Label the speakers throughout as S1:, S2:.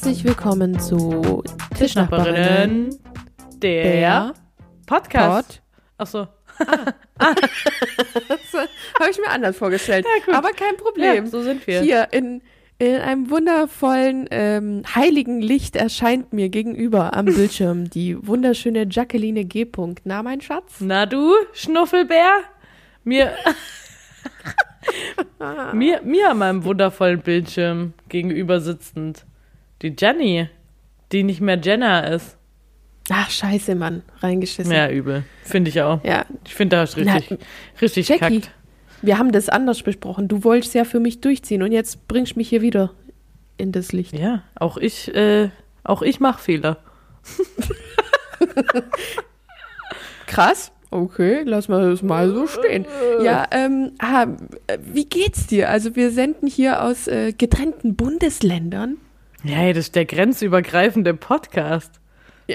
S1: Herzlich willkommen zu Tischnachbarinnen,
S2: Tischnachbarinnen, der, Podcast. Achso.
S1: Habe ich mir anders vorgestellt.
S2: Ja.
S1: Aber kein Problem.
S2: Ja, so sind wir.
S1: Hier in, in einem wundervollen, ähm, heiligen Licht erscheint mir gegenüber am Bildschirm die wunderschöne Jacqueline G. Na, mein Schatz?
S2: Na du, Schnuffelbär? Mir, mir, mir an meinem wundervollen Bildschirm gegenüber sitzend. Die Jenny, die nicht mehr Jenna ist.
S1: Ach, scheiße, Mann. Reingeschissen.
S2: Ja, übel. Finde ich auch.
S1: Ja.
S2: Ich finde, da du richtig, richtig
S1: Jackie,
S2: kackt.
S1: wir haben das anders besprochen. Du wolltest ja für mich durchziehen und jetzt bringst du mich hier wieder in das Licht.
S2: Ja, auch ich, äh, auch ich mache Fehler.
S1: Krass. Okay, lass mal das mal so stehen. Ja, ähm, ah, wie geht's dir? Also wir senden hier aus äh, getrennten Bundesländern.
S2: Ja, das ist der grenzübergreifende Podcast.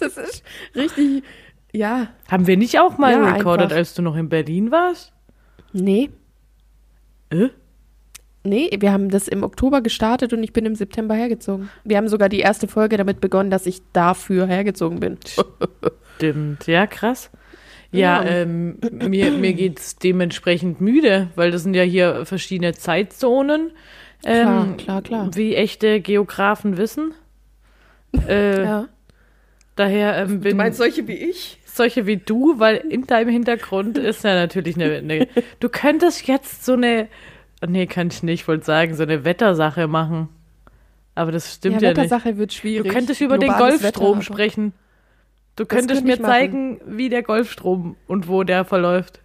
S1: Das ist richtig, ja,
S2: Haben wir nicht auch mal
S1: Ja,
S2: recorded,
S1: einfach.
S2: als du noch in Berlin warst?
S1: nee,
S2: Äh?
S1: nee, wir haben das im Oktober gestartet und ich bin im September hergezogen. Wir haben sogar die erste Folge damit begonnen, dass ich dafür hergezogen bin.
S2: Stimmt, ja, krass. Ja,
S1: Ja.
S2: ähm, mir, mir geht's dementsprechend müde, weil das sind ja hier verschiedene Zeitzonen. Ähm,
S1: Klar, klar, klar.
S2: Wie echte Geografen wissen. Äh,
S1: Ja.
S2: Daher ähm, bin
S1: solche wie ich?
S2: solche wie du, weil in deinem Hintergrund ist ja natürlich eine, eine Du könntest jetzt so eine, nee, kann ich nicht, wollte sagen, so eine Wettersache machen. Aber das stimmt
S1: ja,
S2: ja, nicht.
S1: Wettersache wird schwierig.
S2: Du könntest über den
S1: Globales
S2: Golfstrom
S1: Wetter,
S2: sprechen. Du könntest
S1: könnte
S2: mir zeigen, wie der Golfstrom und wo der verläuft.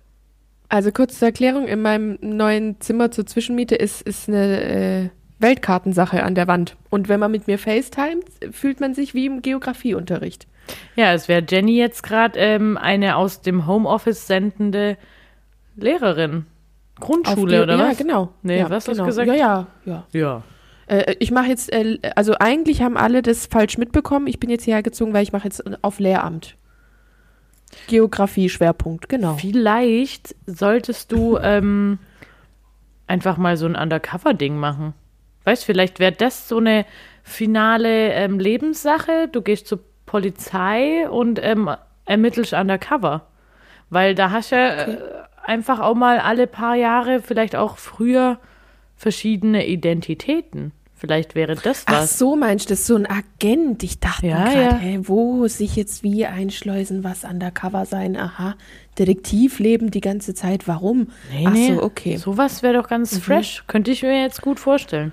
S1: Also kurz zur Erklärung, in meinem neuen Zimmer zur Zwischenmiete ist, ist eine äh, Weltkartensache an der Wand. Und wenn man mit mir FaceTimet, fühlt man sich wie im Geografieunterricht.
S2: Ja, es wäre Jenny jetzt gerade ähm, eine aus dem Homeoffice sendende Lehrerin. Grundschule
S1: Geo-
S2: oder
S1: ja,
S2: was?
S1: genau.
S2: Nee,
S1: ja,
S2: was hast du
S1: genau.
S2: gesagt?
S1: Ja, ja, ja.
S2: Ja.
S1: Äh, ich mache jetzt, äh, also eigentlich haben alle das falsch mitbekommen. Ich bin jetzt hierher gezogen, weil ich mache jetzt auf Lehramt. Geografie Schwerpunkt, genau.
S2: Vielleicht solltest du ähm, einfach mal so ein Undercover-Ding machen. Weißt, vielleicht wäre das so eine finale ähm, Lebenssache. Du gehst zur Polizei und ähm, ermittelst undercover. Weil da hast du ja äh, einfach auch mal alle paar Jahre, vielleicht auch früher, verschiedene Identitäten. Vielleicht wäre das
S1: Ach
S2: was.
S1: so, meinst du, das ist so ein Agent? Ich dachte
S2: Ja,
S1: gerade,
S2: ja.
S1: hä, wo sich jetzt wie einschleusen, was undercover sein? Aha, Detektivleben die ganze Zeit, warum?
S2: Nee,
S1: Ach
S2: nee,
S1: so, okay. Mhm.
S2: Sowas wäre doch ganz fresh. Könnte ich mir jetzt gut vorstellen.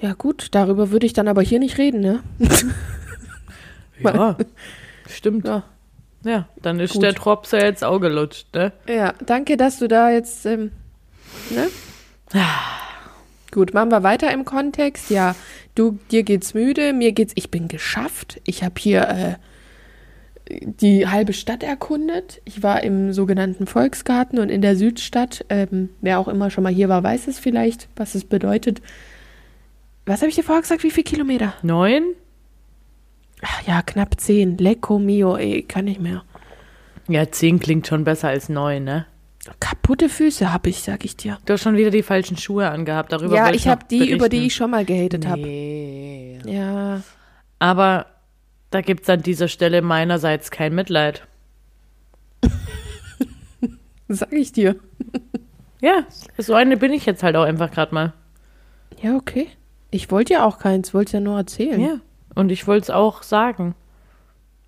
S1: Ja gut, darüber würde ich dann aber hier nicht reden, ne?
S2: Ja, stimmt.
S1: Ja.
S2: Ja, dann ist
S1: Gut.
S2: der Drops ja jetzt auch gelutscht, ne?
S1: Ja, danke, dass du da jetzt, ähm, ne? Gut, machen wir weiter im Kontext. Ja, du, dir geht's müde, mir geht's, ich bin geschafft. Ich habe hier äh, die halbe Stadt erkundet. Ich war im sogenannten Volksgarten und in der Südstadt. Ähm, wer auch immer schon mal hier war, weiß es vielleicht, was es bedeutet. Was habe ich dir vorher gesagt? Wie viele Kilometer?
S2: Neun?
S1: Ach, ja, knapp zehn. Lecco mio, ey, kann nicht mehr.
S2: Ja, zehn klingt schon besser als neun, ne?
S1: Kaputte Füße habe ich, sag ich dir.
S2: Du hast schon wieder die falschen Schuhe angehabt. Darüber
S1: ja, ich habe die, über die
S2: berichten.
S1: ich schon mal gehatet habe.
S2: Nee.
S1: Ja.
S2: Aber da gibt's an dieser Stelle meinerseits kein Mitleid.
S1: Sag ich dir.
S2: Ja, so eine bin ich jetzt halt auch einfach gerade mal.
S1: Ja, okay. Ich wollte ja auch keins, wollte ja nur erzählen.
S2: Ja. Und ich wollte es auch sagen.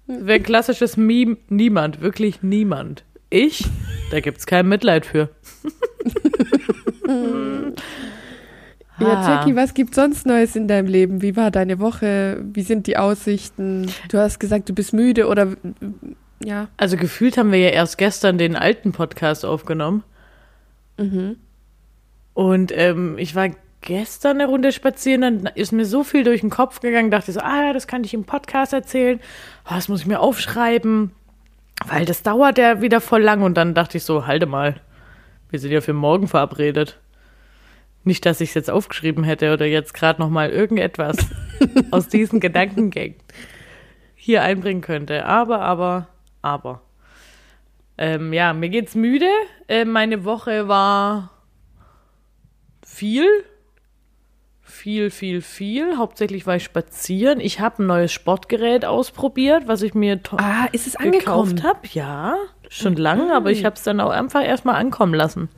S2: Wäre klassisches Meme. Niemand, wirklich niemand. Ich? Da gibt's kein Mitleid für.
S1: Ja,
S2: Ah.
S1: Jackie, was gibt's sonst Neues in deinem Leben? Wie war deine Woche? Wie sind die Aussichten? Du hast gesagt, du bist müde oder ja.
S2: Also gefühlt haben wir ja erst gestern den alten Podcast aufgenommen.
S1: Mhm.
S2: Und ähm, ich war gestern eine Runde spazieren, dann ist mir so viel durch den Kopf gegangen, dachte so, ah, das kann ich im Podcast erzählen. Oh, das muss ich mir aufschreiben, weil das dauert ja wieder voll lang. Und dann dachte ich so, halte mal, wir sind ja für morgen verabredet. Nicht, dass ich es jetzt aufgeschrieben hätte oder jetzt gerade noch mal irgendetwas aus diesen Gedankengängen hier einbringen könnte. Aber, aber, aber. Ähm, ja, mir geht's müde. Äh, meine Woche war viel. Viel, viel, viel. Hauptsächlich war ich spazieren. Ich habe ein neues Sportgerät ausprobiert, was ich mir
S1: Ah, ist es angekommen?
S2: gekauft habe. Ja, schon lange, aber ich habe es dann auch einfach erstmal ankommen lassen.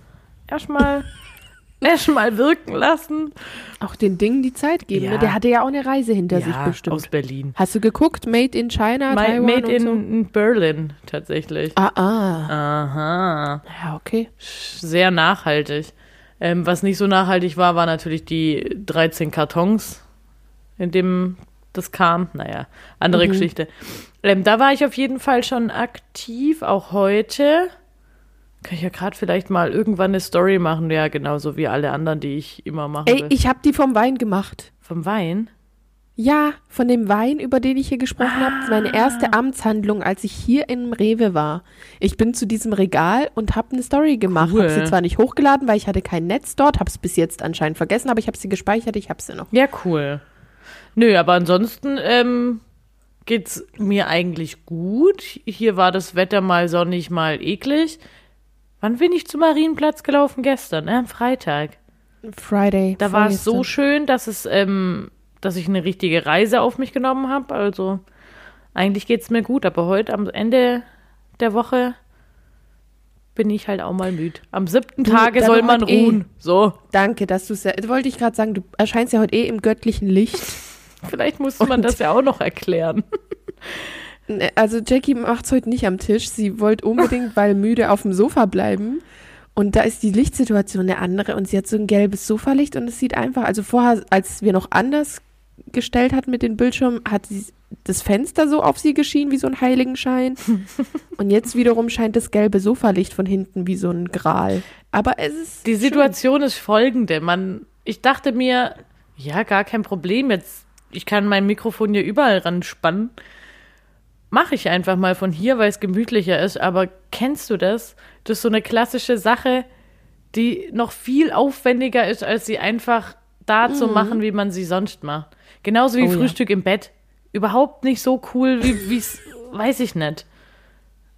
S2: Erstmal erstmal wirken lassen.
S1: Auch den Dingen die Zeit geben.
S2: Ja.
S1: Ne? Der hatte ja auch eine Reise hinter sich bestimmt.
S2: aus Berlin.
S1: Hast du geguckt? Made in China,
S2: Ma-
S1: Taiwan
S2: Made in,
S1: so?
S2: in Berlin tatsächlich.
S1: Ah, ah.
S2: Aha.
S1: Ja, okay.
S2: Sehr nachhaltig. Ähm, was nicht so nachhaltig war, war natürlich die 13 Kartons, in dem das kam. Naja, andere
S1: Mhm.
S2: Geschichte. Ähm, da war ich auf jeden Fall schon aktiv, auch heute. Kann ich ja gerade vielleicht mal irgendwann eine Story machen, ja, genauso wie alle anderen, die ich immer mache.
S1: Ey, ich habe die vom Wein gemacht.
S2: Vom Wein?
S1: Ja, von dem Wein, über den ich hier gesprochen habe. Meine
S2: Ah.
S1: erste Amtshandlung, als ich hier in Rewe war. Ich bin zu diesem Regal und habe eine Story gemacht.
S2: Cool.
S1: Habe sie zwar nicht hochgeladen, weil ich hatte kein Netz dort, habe es bis jetzt anscheinend vergessen, aber ich habe sie gespeichert, ich habe sie noch.
S2: Ja, cool. Nö, aber ansonsten ähm, geht's mir eigentlich gut. Hier war das Wetter mal sonnig, mal eklig. Wann bin ich zum Marienplatz gelaufen? Gestern, ne? Am Freitag.
S1: Friday.
S2: Da war es so schön, dass es, ähm, dass ich eine richtige Reise auf mich genommen habe. Also eigentlich geht's mir gut, aber heute am Ende der Woche bin ich halt auch mal müde. Am siebten Tage soll man
S1: eh.
S2: ruhen. So.
S1: Danke, dass du es. Wollte ich gerade sagen, du erscheinst ja heute eh im göttlichen Licht.
S2: Vielleicht muss man
S1: Und-
S2: das ja auch noch erklären.
S1: Ne, Also Jackie macht's heute nicht am Tisch. Sie wollte unbedingt, weil müde, auf dem Sofa bleiben. Und da ist die Lichtsituation eine andere und sie hat so ein gelbes Sofalicht und es sieht einfach, also vorher, als wir noch anders gestellt hatten mit den Bildschirmen, hat sie das Fenster so auf sie geschienen wie so ein Heiligenschein. und jetzt wiederum scheint das gelbe Sofalicht von hinten wie so ein Gral. Aber es ist
S2: Die
S1: schön.
S2: Situation ist folgende. Man, ich dachte mir, ja, gar kein Problem. Jetzt, ich kann mein Mikrofon hier überall ran spannen. Mache ich einfach mal von hier, weil es gemütlicher ist. Aber kennst du das? Das ist so eine klassische Sache, die noch viel aufwendiger ist, als sie einfach da zu machen, wie man sie sonst macht. Genauso wie.
S1: Oh ja.
S2: Frühstück im Bett. Überhaupt nicht so cool, wie es, weiß ich nicht.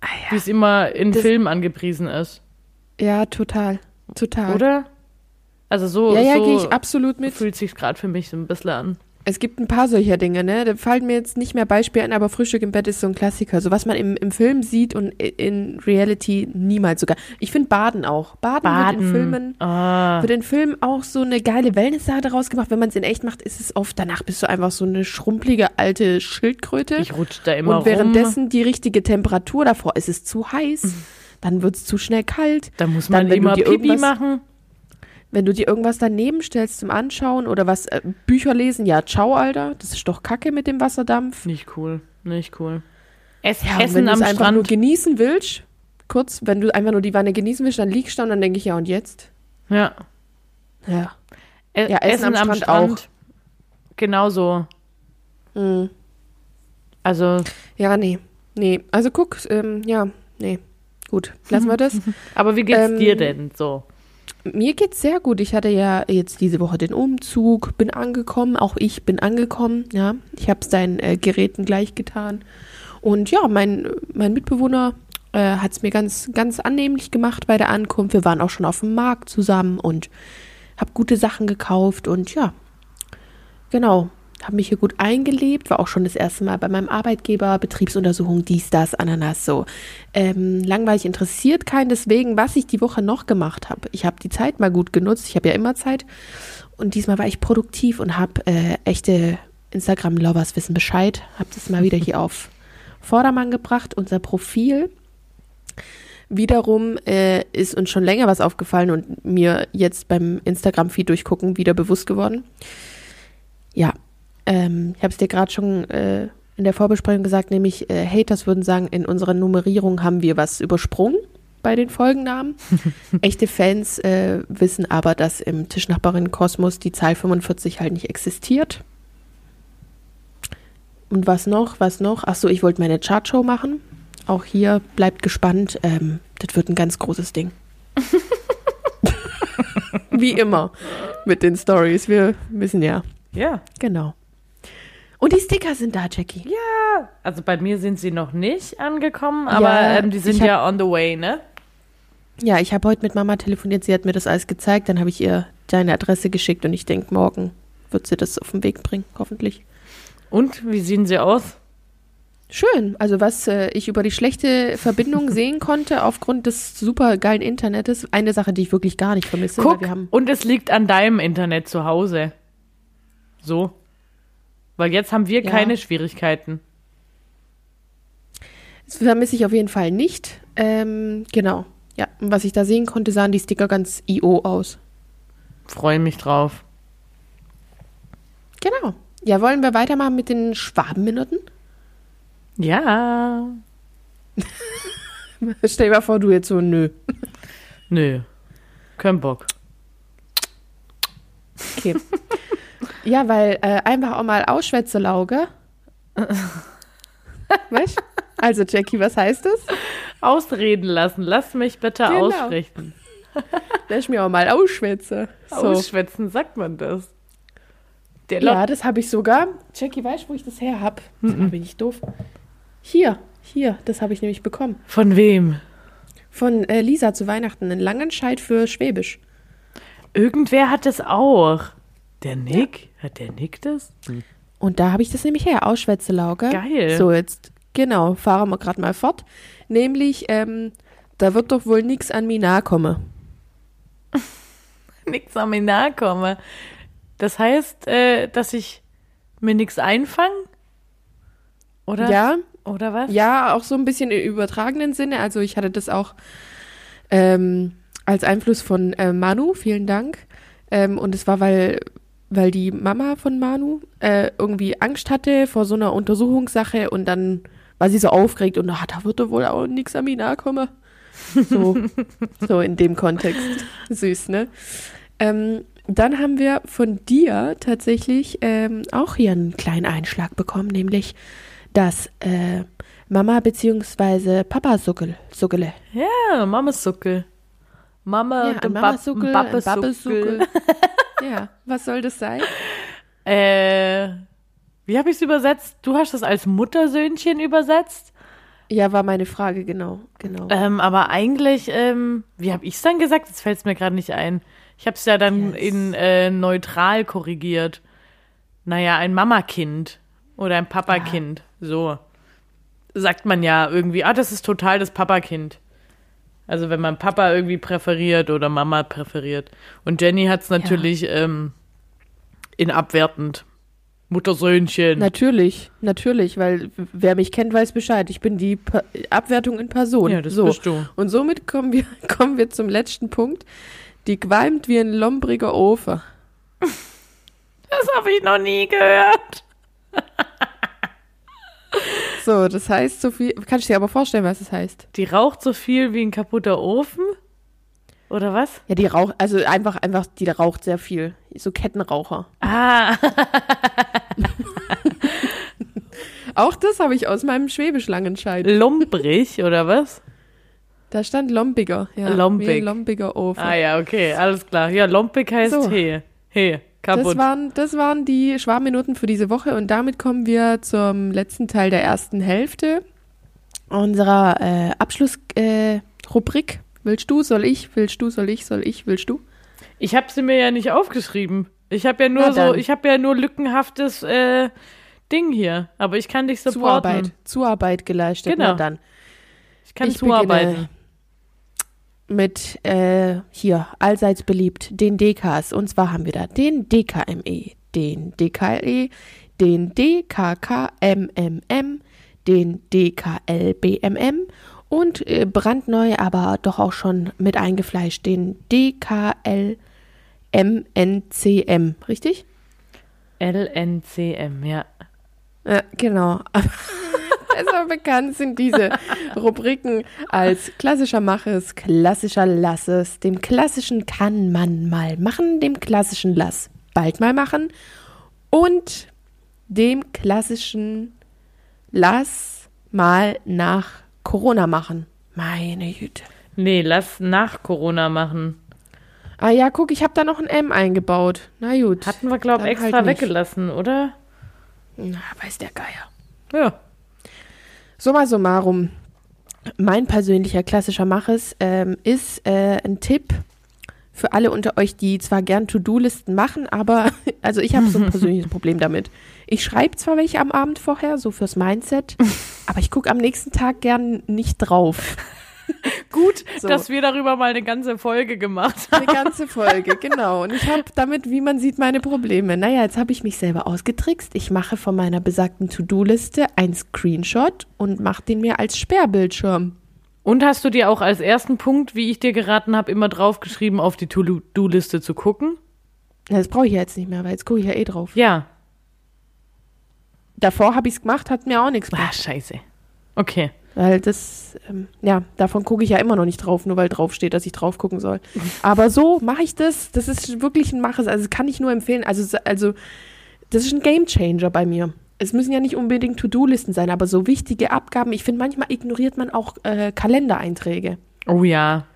S1: Ah
S2: Wie es immer in
S1: Das-
S2: Filmen angepriesen ist.
S1: Ja, total. Total.
S2: Oder? Also so,
S1: Ja, ja,
S2: so
S1: gehe ich absolut mit.
S2: fühlt sich gerade für mich so ein bisschen an.
S1: Es gibt ein paar solcher Dinge, ne? Da fallen mir jetzt nicht mehr Beispiele ein, aber Frühstück im Bett ist so ein Klassiker. So was man im, im Film sieht und in Reality niemals sogar. Ich finde Baden auch. Baden, wird in Filmen,
S2: Ah,
S1: wird in Filmen auch so eine geile Wellness-Sache daraus gemacht. Wenn man es in echt macht, ist es oft, danach bist du einfach so eine schrumpelige alte Schildkröte.
S2: ich rutsche da immer
S1: und währenddessen
S2: rum.
S1: die richtige Temperatur davor ist es zu heiß. Dann wird es zu schnell kalt.
S2: Da muss
S1: dann,
S2: man
S1: du
S2: immer Pipi machen.
S1: Wenn du dir irgendwas daneben stellst zum Anschauen oder was, äh, Bücher lesen, ja, ciao, Alter. Das ist doch Kacke mit dem Wasserdampf.
S2: Nicht cool, nicht cool. Es
S1: Ja, und wenn
S2: Essen
S1: du
S2: am
S1: es einfach nur
S2: Strand.
S1: genießen willst, kurz, wenn du einfach nur die Wanne genießen willst, dann liegst du da und dann denke ich, ja, und jetzt?
S2: Ja.
S1: Ja.
S2: E-
S1: Ja, Essen am Strand
S2: Genauso.
S1: Mhm.
S2: Also,
S1: Ja, nee. Nee. Also guck, ähm, ja, nee. Gut, lassen wir das.
S2: aber wie geht's
S1: Ähm,
S2: dir denn so?
S1: Mir geht's sehr gut. Ich hatte ja jetzt diese Woche den Umzug, bin angekommen, auch ich bin angekommen, ja. Ich habe es deinen äh, Geräten gleich getan. Und ja, mein, mein Mitbewohner äh, hat es mir ganz, ganz annehmlich gemacht bei der Ankunft. Wir waren auch schon auf dem Markt zusammen und habe gute Sachen gekauft und ja, genau. Habe mich hier gut eingelebt, war auch schon das erste Mal bei meinem Arbeitgeber, Betriebsuntersuchung, dies, das, Ananas, so. Ähm, langweilig interessiert keinen, deswegen, was ich die Woche noch gemacht habe. Ich habe die Zeit mal gut genutzt, ich habe ja immer Zeit. Und diesmal war ich produktiv und habe äh, echte Instagram-Lovers wissen Bescheid, habe das mal wieder hier auf Vordermann gebracht, unser Profil. Wiederum äh, ist uns schon länger was aufgefallen und mir jetzt beim Instagram-Feed durchgucken wieder bewusst geworden. Ja, ähm, ich habe es dir gerade schon äh, in der Vorbesprechung gesagt, nämlich äh, Haters würden sagen, in unserer Nummerierung haben wir was übersprungen bei den Folgennamen. Echte Fans äh, wissen aber, dass im Tischnachbarin-Kosmos die Zahl 45 halt nicht existiert. Und was noch? Was noch? Achso, ich wollte meine Chartshow machen. Auch hier bleibt gespannt. Ähm, das wird ein ganz großes Ding. Wie immer mit den Stories. Wir wissen ja.
S2: Ja.
S1: Genau. Und die Sticker sind da, Jackie.
S2: Ja. Also bei mir sind sie noch nicht angekommen, aber
S1: Ja,
S2: ähm, die sind
S1: hab-
S2: ja on the way, ne?
S1: Ja, ich habe heute mit Mama telefoniert. Sie hat mir das alles gezeigt. Dann habe ich ihr deine Adresse geschickt und ich denke, morgen wird sie das auf den Weg bringen, hoffentlich.
S2: Und wie sehen sie aus?
S1: Schön. Also was äh, ich über die schlechte Verbindung sehen konnte aufgrund des super geilen Internets, eine Sache, die ich wirklich gar nicht vermisse.
S2: Guck, und es liegt an deinem Internet zu Hause. So. Weil jetzt haben wir
S1: Ja.
S2: keine Schwierigkeiten.
S1: das vermisse ich auf jeden Fall nicht. Ähm, genau. Ja, und was ich da sehen konnte, sahen die Sticker ganz IO aus.
S2: Freue mich drauf.
S1: Genau. Ja, wollen wir weitermachen mit den Schwabenminuten?
S2: Ja.
S1: Stell dir mal vor, du jetzt so, nö.
S2: Nö. Kein Bock.
S1: Okay. Ja, weil äh, einfach auch mal Ausschwätzelauge. weißt Also, Jackie, was heißt das?
S2: Ausreden lassen. Lass mich bitte
S1: Genau.
S2: aussprechen.
S1: Lass mich auch mal ausschwätze. So.
S2: Ausschwätzen, sagt man das. Der
S1: Ja, das habe ich sogar. Jackie, weißt du, wo ich das her habe? Mhm. Bin ich doof. Hier, hier, das habe ich nämlich bekommen.
S2: Von wem?
S1: Von äh, Lisa zu Weihnachten. Ein Langenscheid für Schwäbisch.
S2: Irgendwer hat es auch. Der Nick? Hat der Nick das?
S1: Und da habe ich das nämlich her. Ausschwätzelauge.
S2: Geil.
S1: So, jetzt, genau, fahren wir gerade mal fort. Nämlich, ähm, da wird doch wohl nichts an mich nahe kommen.
S2: Nix am mir nahe komme. Das heißt, äh, dass ich mir nichts einfange? Oder?
S1: Ja,
S2: Oder was?
S1: Ja, auch so ein bisschen im übertragenen Sinne. Also ich hatte das auch ähm, als Einfluss von äh, Manu, vielen Dank. Ähm, und es war, weil, weil die Mama von Manu äh, irgendwie Angst hatte vor so einer Untersuchungssache und dann war sie so aufgeregt und ah, da wird doch wohl auch nichts an mich nahe kommen. So, so in dem Kontext. Süß, ne? Ähm, dann haben wir von dir tatsächlich ähm, auch hier einen kleinen Einschlag bekommen, nämlich das äh, Mama bzw. Papa Suckel, Suckele.
S2: Ja, Mamasuckel. Mama,
S1: Ja, ein Mamasuckel, ein Babbesuckel. ja, was soll das sein?
S2: Äh, wie habe ich es übersetzt? Du hast das als Muttersöhnchen übersetzt.
S1: Ja, war meine Frage, genau, genau.
S2: Ähm, aber eigentlich, ähm, wie habe ich es dann gesagt? Jetzt fällt es mir gerade nicht ein. Ich habe es ja dann
S1: Yes.
S2: in äh, neutral korrigiert. Naja, ein Mamakind oder ein Papakind. So. Sagt man ja irgendwie, ah, das ist total das Papakind. Also wenn man Papa irgendwie präferiert oder Mama präferiert. Und Jenny hat es natürlich ähm, in abwertend. Muttersöhnchen.
S1: Natürlich, natürlich, weil wer mich kennt, weiß Bescheid. Ich bin die pa Abwertung in Person.
S2: Ja, das
S1: so.
S2: bist du.
S1: Und somit kommen wir, kommen wir zum letzten Punkt. Die qualmt wie ein lombriger Ofen.
S2: Das habe ich noch nie gehört.
S1: So, das heißt so viel. Kannst du dir aber vorstellen, was das heißt?
S2: Die raucht so viel wie ein kaputter Ofen? Oder was?
S1: Ja, die raucht, also einfach, einfach, die raucht sehr viel. So Kettenraucher.
S2: Ah,
S1: Auch das habe ich aus meinem Schwäbisch-Langenscheid.
S2: lumprig oder was?
S1: Da stand Lombiger. Ja,
S2: Lompig.
S1: Wie Lombiger Ofen.
S2: Ah ja, okay, alles klar. Ja, lumpig heißt
S1: So.
S2: he. He, kaputt.
S1: Das waren, das waren die Schwarminuten für diese Woche und damit kommen wir zum letzten Teil der ersten Hälfte unserer äh, Abschlussrubrik. Äh, willst du, soll ich, willst du, soll ich, soll ich, willst du?
S2: ich habe sie mir ja nicht aufgeschrieben. Ich habe ja nur so, ich habe ja nur lückenhaftes äh, Ding hier. Aber ich kann dich supporten.
S1: Zuarbeit. Zuarbeit geleistet.
S2: Genau.
S1: Na dann.
S2: Ich kann
S1: Ich
S2: zuarbeiten.
S1: Mit äh, hier, allseits beliebt, den DKs. Und zwar haben wir da den DKME, den DKLE, den DKKMMM, den DKLBMM und äh, brandneu, aber doch auch schon mit eingefleischt, den DKLMNCM. Richtig?
S2: LNCM, ja.
S1: Ja, genau. Besser bekannt sind diese Rubriken als klassischer Maches, klassischer Lasses, dem klassischen kann man mal machen, dem klassischen Lass bald mal machen und dem klassischen Lass mal nach Corona machen. Meine Güte.
S2: Nee, lass nach Corona machen.
S1: Ah ja, guck, ich habe da noch ein M eingebaut. Na gut.
S2: Hatten wir, glaub
S1: Dann
S2: extra
S1: halt
S2: weggelassen, oder?
S1: Na, weiß der Geier.
S2: Ja.
S1: Summa summarum, mein persönlicher klassischer Maches ähm, ist äh, ein Tipp Für alle unter euch, die zwar gern To-Do-Listen machen, aber also ich habe so ein persönliches Problem damit. Ich schreibe zwar welche am Abend vorher, so fürs Mindset, aber ich gucke am nächsten Tag gern nicht drauf.
S2: Gut,
S1: So.
S2: dass wir darüber mal eine ganze Folge gemacht haben.
S1: Eine ganze Folge, genau. Und ich habe damit, wie man sieht, meine Probleme. Naja, jetzt habe ich mich selber ausgetrickst. Ich mache von meiner besagten To-Do-Liste einen Screenshot und mache den mir als Sperrbildschirm.
S2: Und hast du dir auch als ersten Punkt, wie ich dir geraten habe, immer draufgeschrieben, auf die To-Do-Liste zu gucken?
S1: Das brauche ich ja jetzt nicht mehr, weil jetzt gucke ich ja eh drauf.
S2: Ja.
S1: Davor habe ich es gemacht, hat mir auch nichts
S2: Ah,
S1: gebracht.
S2: scheiße. Okay.
S1: Weil das, ähm, ja, davon gucke ich ja immer noch nicht drauf, nur weil drauf steht, dass ich drauf gucken soll. Aber so mache ich das. Das ist wirklich ein Maches. Also das kann ich nur empfehlen. Also, also das ist ein Game Changer bei mir. Es müssen ja nicht unbedingt To-Do-Listen sein, aber so wichtige Abgaben. Ich finde, manchmal ignoriert man auch äh, Kalendereinträge.
S2: Oh ja.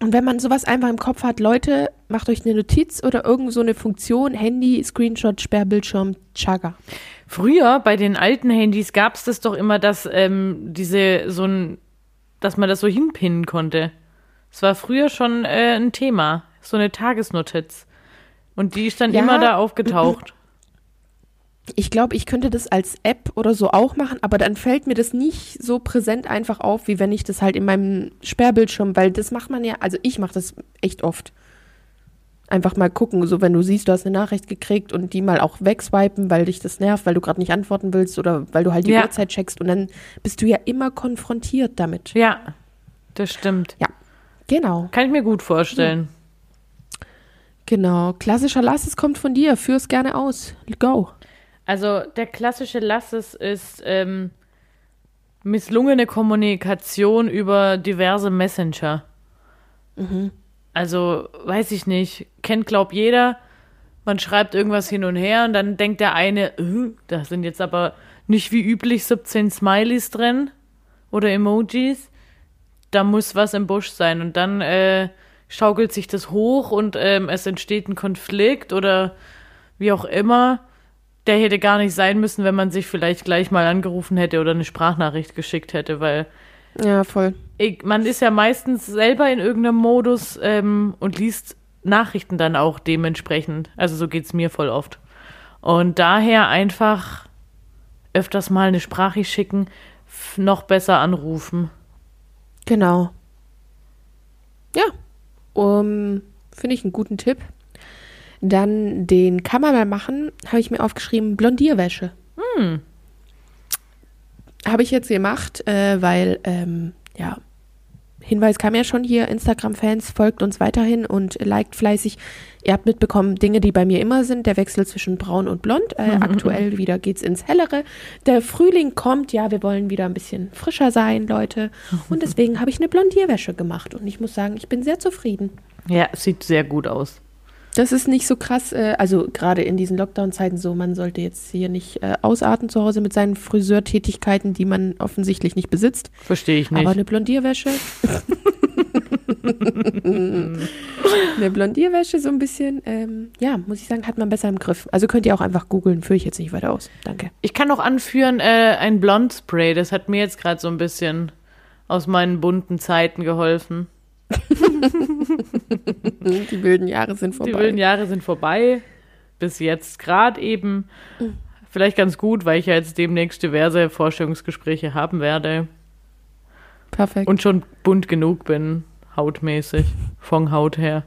S1: Und wenn man sowas einfach im Kopf hat, Leute, macht euch eine Notiz oder irgend so eine Funktion, Handy, Screenshot, Sperrbildschirm, Chaga.
S2: Früher bei den alten Handys gab es das doch immer, dass ähm, diese so ein, dass man das so hinpinnen konnte. Es war früher schon äh, ein Thema, so eine Tagesnotiz. Und die ist dann
S1: Ja.
S2: immer da aufgetaucht.
S1: Ich glaube, ich könnte das als App oder so auch machen, aber dann fällt mir das nicht so präsent einfach auf, wie wenn ich das halt in meinem Sperrbildschirm, weil das macht man ja, also ich mache das echt oft. Einfach mal gucken, so wenn du siehst, du hast eine Nachricht gekriegt und die mal auch wegswipen, weil dich das nervt, weil du gerade nicht antworten willst oder weil du halt die
S2: Ja.
S1: Uhrzeit checkst und dann bist du ja immer konfrontiert damit.
S2: Ja, das stimmt.
S1: Genau,
S2: Kann ich mir gut vorstellen.
S1: genau. Klassischer Lass, es kommt von dir, führ's gerne aus. Go.
S2: Also der klassische Lasses ist ähm, misslungene Kommunikation über diverse Messenger. Also weiß ich nicht, kennt glaub jeder. Man schreibt irgendwas hin und her und dann denkt der eine, äh, da sind jetzt aber nicht wie üblich 17 Smileys drin oder Emojis. Da muss was im Busch sein und dann äh, schaukelt sich das hoch und ähm, es entsteht ein Konflikt oder wie auch immer. Der hätte gar nicht sein müssen, wenn man sich vielleicht gleich mal angerufen hätte oder eine Sprachnachricht geschickt hätte, weil
S1: Ja, voll.
S2: ich, man ist ja meistens selber in irgendeinem Modus ähm, und liest Nachrichten dann auch dementsprechend. Also so geht's mir voll oft. Und daher einfach öfters mal eine Sprache schicken, noch besser anrufen.
S1: Genau. Ja, um, finde ich einen guten Tipp. Dann den kann man mal machen, habe ich mir aufgeschrieben, Blondierwäsche.
S2: Hm.
S1: Habe ich jetzt gemacht, äh, weil, ähm, ja, Hinweis kam ja schon hier, Instagram-Fans, folgt uns weiterhin und liked fleißig. Ihr habt mitbekommen, Dinge, die bei mir immer sind, der Wechsel zwischen braun und blond. Äh, aktuell wieder geht's ins Hellere. Der Frühling kommt, ja, wir wollen wieder ein bisschen frischer sein, Leute. Und deswegen habe ich eine Blondierwäsche gemacht. Und ich muss sagen, ich bin sehr zufrieden.
S2: Ja, sieht sehr gut aus.
S1: Das ist nicht so krass, äh, also gerade in diesen Lockdown-Zeiten so, man sollte jetzt hier nicht äh, ausarten zu Hause mit seinen Friseurtätigkeiten, die man offensichtlich nicht besitzt.
S2: Verstehe ich nicht.
S1: Aber eine Blondierwäsche. eine Blondierwäsche so ein bisschen, ähm, ja, muss ich sagen, hat man besser im Griff. Also könnt ihr auch einfach googeln, führe ich jetzt nicht weiter aus. Danke.
S2: Ich kann noch anführen, äh, ein Blondspray, das hat mir jetzt gerade so ein bisschen aus meinen bunten Zeiten geholfen.
S1: Die wilden Jahre sind vorbei.
S2: Die wilden Jahre sind vorbei. Bis jetzt gerade eben. Vielleicht ganz gut, weil ich ja jetzt demnächst diverse Vorstellungsgespräche haben werde
S1: Perfekt.
S2: und schon bunt genug bin, hautmäßig, von Haut her.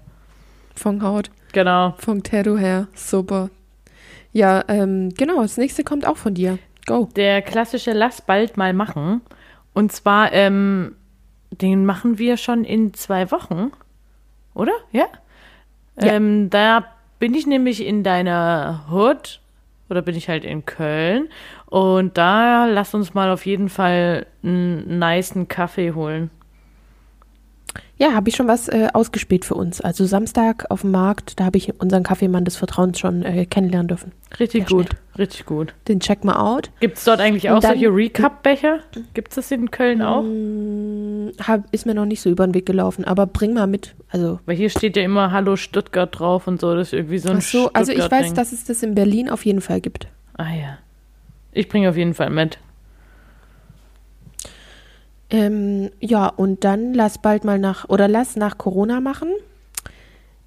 S1: von Haut,
S2: Genau.
S1: von Tattoo her, super. Ja, ähm, genau, das nächste kommt auch von dir. Go.
S2: Der klassische Lass bald mal machen. Und zwar, ähm, den machen wir schon in zwei Wochen. Oder? Ja?
S1: Ja.
S2: Ähm, da bin ich nämlich in deiner Hood. Oder bin ich halt in Köln. Und da lass uns mal auf jeden Fall einen nicen Kaffee holen.
S1: Ja, habe ich schon was äh, ausgespielt für uns. Also Samstag auf dem Markt, da habe ich unseren Kaffeemann des Vertrauens schon äh, kennenlernen dürfen.
S2: Richtig
S1: Sehr
S2: gut. Richtig gut.
S1: Den check mal out.
S2: Gibt es dort eigentlich auch
S1: dann-
S2: solche Recap-Becher? Gibt es das in Köln auch?
S1: Hab, ist mir noch nicht so über den Weg gelaufen, aber bring mal mit. Also,
S2: Weil hier steht ja immer Hallo Stuttgart drauf und so. Das ist irgendwie so ein
S1: ach so, also ich weiß, dass es das in Berlin auf jeden Fall gibt.
S2: Ah ja. Ich bringe auf jeden Fall mit.
S1: Ähm, ja, und dann lass bald mal nach, oder lass nach Corona machen.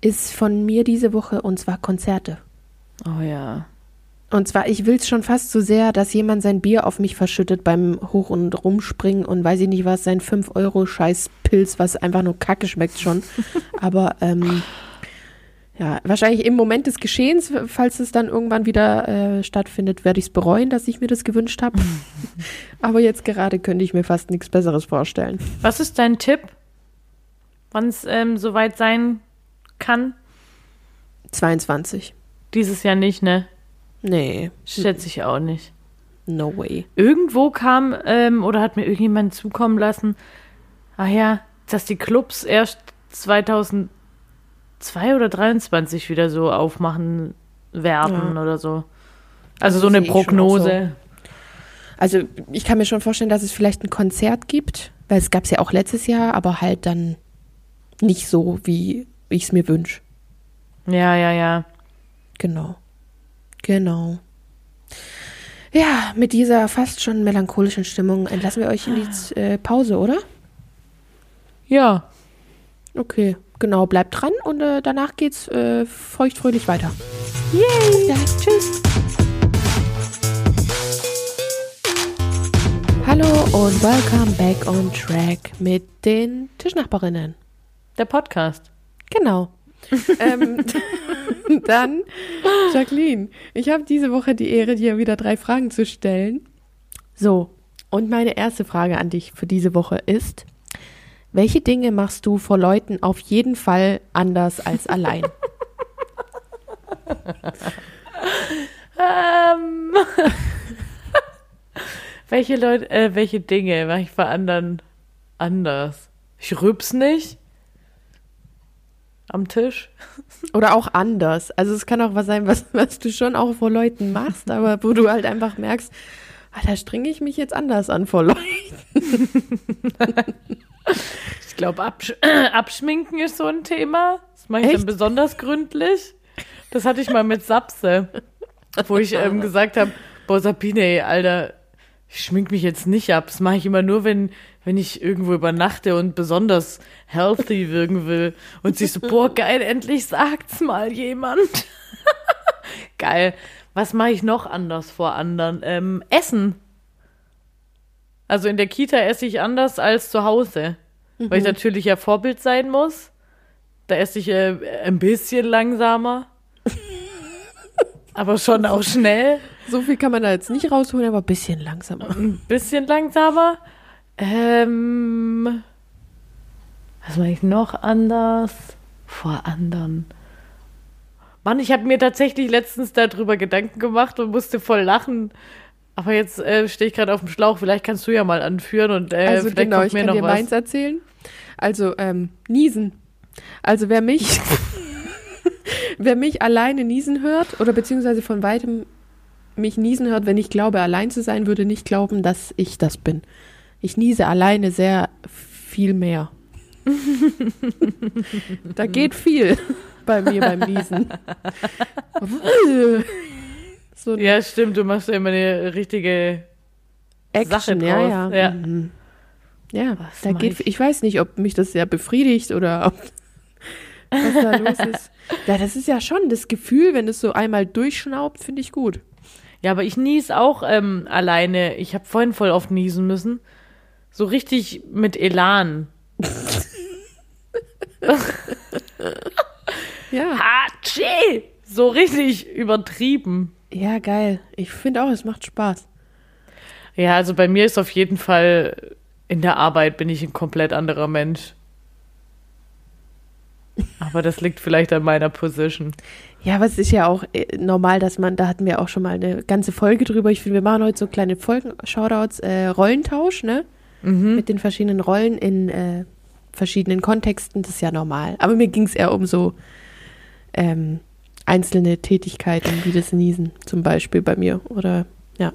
S1: ist von mir diese Woche und zwar Konzerte.
S2: Oh ja.
S1: Und zwar, ich will es schon fast so sehr, dass jemand sein Bier auf mich verschüttet beim Hoch- und Rumspringen und weiß ich nicht was, sein 5-Euro-Scheiß-Pilz, was einfach nur Kacke schmeckt schon. Aber ähm, ja, wahrscheinlich im Moment des Geschehens, falls es dann irgendwann wieder äh, stattfindet, werde ich es bereuen, dass ich mir das gewünscht habe. Aber jetzt gerade könnte ich mir fast nichts Besseres vorstellen.
S2: Was ist dein Tipp, wann es ähm, soweit sein kann?
S1: 22.
S2: Dieses Jahr nicht, ne?
S1: Nee,
S2: Schätze ich auch nicht.
S1: no way.
S2: Irgendwo kam ähm, oder hat mir irgendjemand zukommen lassen, ach ja, dass die Clubs erst 2002 oder 23 wieder so aufmachen werden
S1: Ja.
S2: oder so. Also so
S1: Das
S2: eine
S1: schon auch
S2: Prognose.
S1: Also ich kann mir schon vorstellen, dass es vielleicht ein Konzert gibt, weil es gab es ja auch letztes Jahr, aber halt dann nicht so, wie ich es mir wünsche.
S2: Ja, ja, ja.
S1: Genau. Genau. Ja, mit dieser fast schon melancholischen Stimmung entlassen wir euch in die äh, Pause, oder?
S2: Ja.
S1: Okay, genau, bleibt dran und äh, danach geht's äh, feuchtfröhlich weiter. Yay! Ja, tschüss! Hallo und welcome back on track mit den Tischnachbarinnen.
S2: Der Podcast.
S1: Genau. ähm, dann, Jacqueline, ich habe diese Woche die Ehre, dir wieder drei Fragen zu stellen. So, und meine erste Frage an dich für diese Woche ist, welche Dinge machst du vor Leuten auf jeden Fall anders als allein?
S2: Ähm. welche Leute, äh, welche Dinge mache ich bei anderen anders? Ich rübs nicht. Am Tisch.
S1: Oder auch anders. Also es kann auch was sein, was, was du schon auch vor Leuten machst, aber wo du halt einfach merkst, ah, da strenge ich mich jetzt anders an vor Leuten.
S2: Ich glaube, Absch Abschminken ist so ein Thema. Das mache ich
S1: Echt?
S2: dann besonders gründlich. Das hatte ich mal mit Sapse, wo ich ähm, gesagt habe, boah, Sabine, ey, Alter, ich schmink mich jetzt nicht ab. Das mache ich immer nur, wenn, wenn ich irgendwo übernachte und besonders healthy wirken will. Und sie so, boah, geil, endlich sagt's mal jemand. geil. Was mache ich noch anders vor anderen? Ähm, Essen. Also in der Kita esse ich anders als zu Hause. Weil ich natürlich ja Vorbild sein muss. Da esse ich äh, ein bisschen langsamer. aber schon auch schnell.
S1: So viel kann man da jetzt nicht rausholen, aber ein bisschen langsamer.
S2: Ein bisschen langsamer. Ähm, was mache ich noch anders? Vor anderen. Mann, ich habe mir tatsächlich letztens darüber Gedanken gemacht und musste voll lachen. Aber jetzt äh, stehe ich gerade auf dem Schlauch. Vielleicht kannst du ja mal anführen und äh,
S1: Also
S2: vielleicht
S1: genau,
S2: kommt
S1: ich
S2: mir
S1: kann
S2: noch
S1: dir
S2: was.
S1: meins erzählen. Also ähm, niesen. Also wer mich, wer mich alleine niesen hört oder beziehungsweise von weitem mich niesen hört, wenn ich glaube, allein zu sein, würde nicht glauben, dass ich das bin. Ich niese alleine sehr viel mehr. da geht viel bei mir beim Niesen. so
S2: Ja, stimmt. Du machst ja immer eine richtige
S1: Action,
S2: Sache
S1: ja,
S2: draus.
S1: ja.
S2: Ja.
S1: Mhm. Ja,
S2: Was
S1: da geht,
S2: ich?
S1: ich weiß nicht, ob mich das sehr befriedigt oder ob, was da los ist. Ja, das ist ja schon das Gefühl, wenn es so einmal durchschnaubt, finde ich gut.
S2: Ja, aber ich nies auch ähm, alleine. Ich habe vorhin voll oft niesen müssen. So richtig mit Elan.
S1: Ja,
S2: Hatschi! So richtig übertrieben.
S1: ja, geil. Ich finde auch, es macht Spaß.
S2: Ja, also bei mir ist auf jeden Fall in der Arbeit bin ich ein komplett anderer Mensch. Aber das liegt vielleicht an meiner Position.
S1: Ja, aber es ist ja auch äh, normal, dass man, da hatten wir auch schon mal eine ganze Folge drüber. Ich finde, wir machen heute so kleine Folgen, Shoutouts, äh, Rollentausch, ne? Mit den verschiedenen Rollen in äh, verschiedenen Kontexten, das ist ja normal. Aber mir ging es eher um so ähm, einzelne Tätigkeiten, wie das Niesen zum Beispiel bei mir. Oder ja.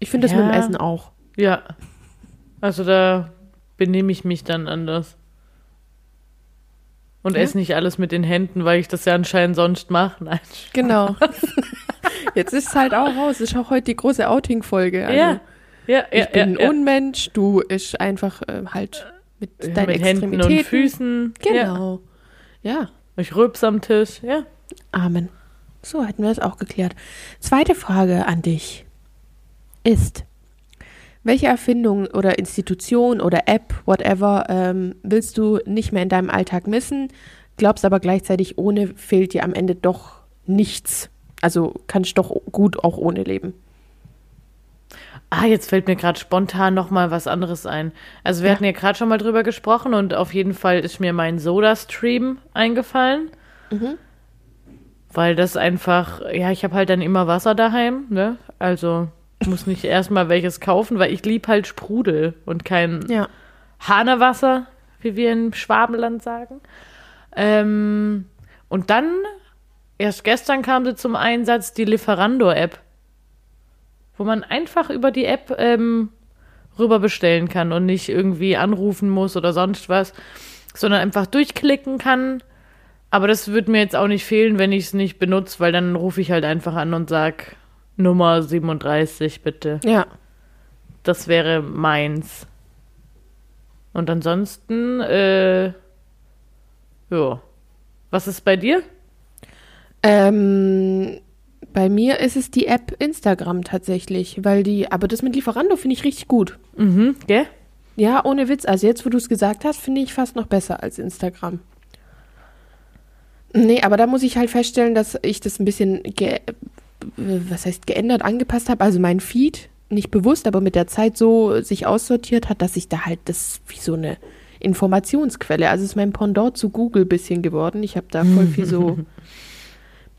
S1: Ich finde das mit dem
S2: Ja.
S1: Essen auch.
S2: Ja. Also da benehme ich mich dann anders. Und
S1: Ja.
S2: esse nicht alles mit den Händen, weil ich das ja anscheinend sonst mache. Nein.
S1: Genau. Jetzt ist es halt auch raus. Ist auch heute die große Outing-Folge. Also,
S2: ja. Ja,
S1: Ich
S2: ja,
S1: bin ein. Unmensch, du ist einfach äh, halt mit deinen
S2: mit Händen und Füßen.
S1: Genau. Ja.
S2: Ich rülps am Tisch, ja.
S1: Amen. So hätten wir es auch geklärt. Zweite Frage an dich ist, welche Erfindung oder Institution oder App, whatever, ähm, willst du nicht mehr in deinem Alltag missen, glaubst aber gleichzeitig, ohne fehlt dir am Ende doch nichts. Also kannst du doch gut auch ohne leben.
S2: Ah, jetzt fällt mir gerade spontan noch mal was anderes ein. Also wir
S1: Ja.
S2: hatten ja gerade schon mal drüber gesprochen und auf jeden Fall ist mir mein Soda-Stream eingefallen.
S1: Mhm.
S2: Weil das einfach, ja, ich habe halt dann immer Wasser daheim, ne? Also muss nicht erstmal welches kaufen, weil ich lieb halt Sprudel und kein
S1: Ja.
S2: Hanewasser, wie wir im Schwabenland sagen. Ähm, und dann, erst gestern kam sie zum Einsatz, die Lieferando-App, wo man einfach über die App ähm, rüber bestellen kann und nicht irgendwie anrufen muss oder sonst was, sondern einfach durchklicken kann. Aber das wird mir jetzt auch nicht fehlen, wenn ich es nicht benutze, weil dann rufe ich halt einfach an und sag Nummer 37 bitte.
S1: Ja.
S2: Das wäre meins. Und ansonsten, äh, ja. Was ist bei dir?
S1: Ähm, bei mir ist es die App Instagram tatsächlich, weil die, aber das mit Lieferando finde ich richtig gut.
S2: Mhm, gell?
S1: Ja, ohne Witz. Also jetzt, wo du es gesagt hast, finde ich fast noch besser als Instagram. Nee, aber da muss ich halt feststellen, dass ich das ein bisschen, was heißt geändert, angepasst habe. Also mein Feed, nicht bewusst, aber mit der Zeit so sich aussortiert hat, dass ich da halt das wie so eine Informationsquelle, also es ist mein Pendant zu Google bisschen geworden. Ich habe da voll viel so,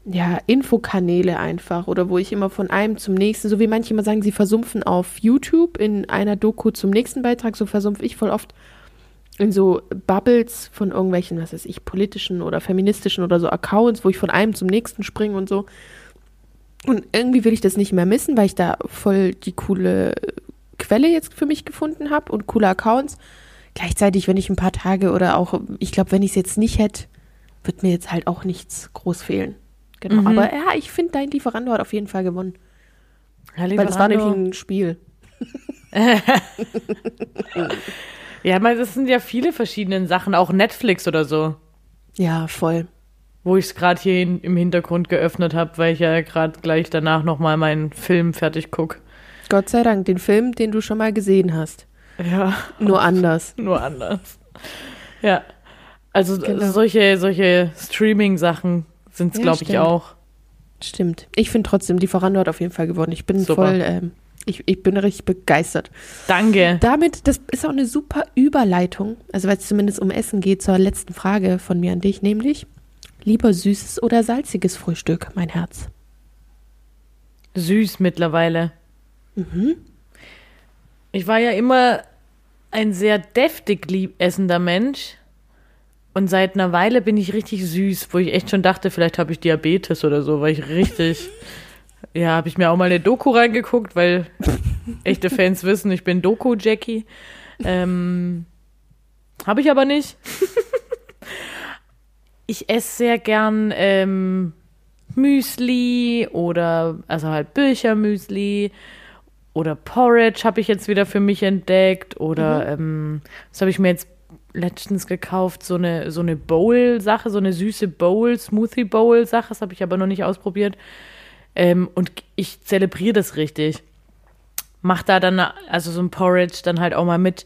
S1: ja, Infokanäle einfach oder wo ich immer von einem zum nächsten, so wie manche immer sagen, sie versumpfen auf YouTube in einer Doku zum nächsten Beitrag, so versumpfe ich voll oft in so Bubbles von irgendwelchen, was weiß ich, politischen oder feministischen oder so Accounts, wo ich von einem zum nächsten springe und so. Und irgendwie will ich das nicht mehr missen, weil ich da voll die coole Quelle jetzt für mich gefunden habe und coole Accounts. Gleichzeitig, wenn ich ein paar Tage oder auch, ich glaube, wenn ich es jetzt nicht hätte, wird mir jetzt halt auch nichts groß fehlen. Genau.
S2: Mhm.
S1: Aber ja, ich finde, dein Lieferando hat auf jeden Fall gewonnen.
S2: Ja,
S1: Weil das war nämlich ein Spiel.
S2: Ja, weil das sind ja viele verschiedene Sachen, auch Netflix oder so,
S1: Ja, voll.
S2: wo ich es gerade hier in, im Hintergrund geöffnet habe, weil ich ja gerade gleich danach nochmal meinen Film fertig guck.
S1: Gott sei Dank, den Film, den du schon mal gesehen hast.
S2: Ja,
S1: Nur anders.
S2: nur anders. Ja. Also
S1: Genau.
S2: solche, solche Streaming-Sachen sind es,
S1: Ja,
S2: glaube ich, auch.
S1: Stimmt. Ich finde trotzdem, Lieferando hat auf jeden Fall gewonnen. Ich bin
S2: Super.
S1: voll, ähm, ich, ich bin richtig begeistert.
S2: Danke.
S1: Damit, das ist auch eine super Überleitung, also weil es zumindest um Essen geht, zur letzten Frage von mir an dich, nämlich lieber süßes oder salziges Frühstück, mein Herz.
S2: Süß mittlerweile.
S1: Mhm.
S2: Ich war ja immer ein sehr deftig lieb essender Mensch. Und seit einer Weile bin ich richtig süß, wo ich echt schon dachte, vielleicht habe ich Diabetes oder so, weil ich richtig. ja, habe ich mir auch mal eine Doku reingeguckt, weil echte Fans wissen, ich bin Doku-Jackie. Ähm, habe ich aber nicht. ich esse sehr gern ähm, Müsli oder, also halt Büchermüsli oder Porridge habe ich jetzt wieder für mich entdeckt oder ähm, was habe ich mir jetzt letztens gekauft, so eine so eine Bowl-Sache, so eine süße Bowl, Smoothie Bowl-Sache, das habe ich aber noch nicht ausprobiert. Ähm, und ich zelebriere das richtig. Mach da dann also so ein Porridge dann halt auch mal mit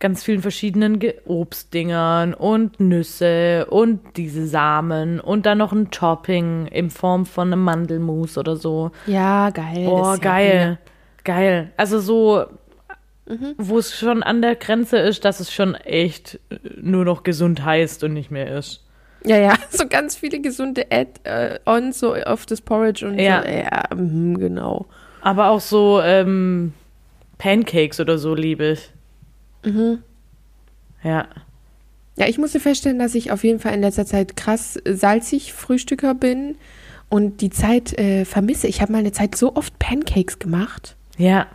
S2: ganz vielen verschiedenen Ge Obstdingern und Nüsse und diese Samen und dann noch ein Topping in Form von einem Mandelmus oder so.
S1: Ja, geil. Das ist ja
S2: geil. Geil. Also so,
S1: Mhm.
S2: wo es schon an der Grenze ist, dass es schon echt nur noch gesund heißt und nicht mehr ist.
S1: Ja, ja, so ganz viele gesunde Add-ons so auf das Porridge und
S2: Ja.
S1: so. Ja, mhm, genau.
S2: Aber auch so ähm, Pancakes oder so liebe ich.
S1: Mhm.
S2: Ja.
S1: Ja, ich musste feststellen, dass ich auf jeden Fall in letzter Zeit krass salzig Frühstücker bin und die Zeit äh, vermisse. Ich habe mal eine Zeit so oft Pancakes gemacht.
S2: Ja.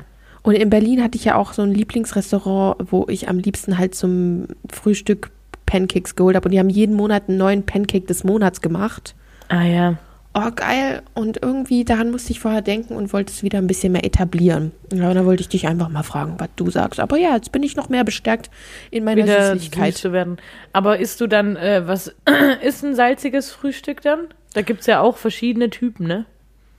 S1: Und in Berlin hatte ich ja auch so ein Lieblingsrestaurant, wo ich am liebsten halt zum Frühstück Pancakes geholt habe. Und die haben jeden Monat einen neuen Pancake des Monats gemacht.
S2: Ah ja.
S1: oh geil, und irgendwie daran musste ich vorher denken und wollte es wieder ein bisschen mehr etablieren. Ja, und da wollte ich dich einfach mal fragen, was du sagst. Aber ja, jetzt bin ich noch mehr bestärkt in meiner
S2: Wieder
S1: Süßlichkeit.
S2: zu werden. Aber isst du dann, äh, was ist ein salziges Frühstück dann? Da gibt es ja auch verschiedene Typen, ne?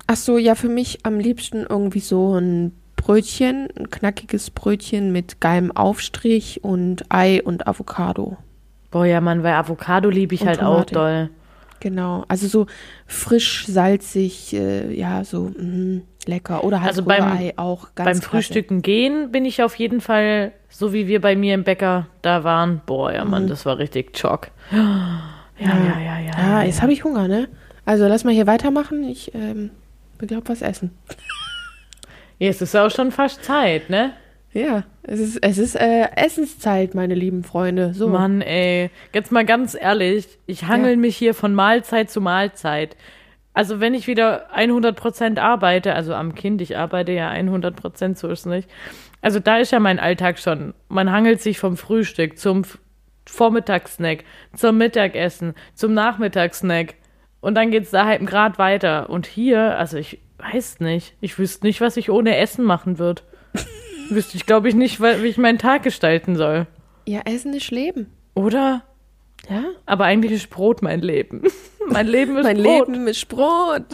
S1: Ach so, ja, für mich am liebsten irgendwie so ein Brötchen, ein knackiges Brötchen mit geilem Aufstrich und Ei und Avocado.
S2: Boah, ja, Mann, weil Avocado liebe ich
S1: Und
S2: halt auch
S1: Tomate.
S2: doll.
S1: Genau, also so frisch, salzig, äh, ja, so mm, lecker. Oder halt
S2: Also beim-
S1: Rührei auch ganz
S2: Beim
S1: klasse.
S2: Frühstücken gehen bin ich auf jeden Fall, so wie wir bei mir im Bäcker da waren. Boah, ja, Mann, das war richtig Schock. Ja, ja, ja, ja. ja,
S1: Ah, jetzt habe ich Hunger, ne? Also lass mal hier weitermachen. Ich ähm, glaube was essen.
S2: Jetzt ist auch schon fast Zeit, ne?
S1: Ja, es ist, es ist äh, Essenszeit, meine lieben Freunde. So.
S2: Mann, ey. Jetzt mal ganz ehrlich, ich hangel
S1: Ja.
S2: mich hier von Mahlzeit zu Mahlzeit. Also wenn ich wieder 100% arbeite, also am Kind, ich arbeite ja 100%, so ist es nicht. Also da ist ja mein Alltag schon. Man hangelt sich vom Frühstück zum Vormittagssnack, zum Mittagessen, zum Nachmittagssnack. Und dann geht's da halt Grad weiter. Und hier, also ich weiß nicht, ich wüsste nicht, was ich ohne Essen machen würde. wüsste ich, glaube ich, nicht, wie ich meinen Tag gestalten soll.
S1: Ja, Essen ist Leben.
S2: Oder?
S1: Ja.
S2: Aber eigentlich ist Brot mein Leben. mein Leben ist
S1: mein
S2: Brot.
S1: Leben ist Brot.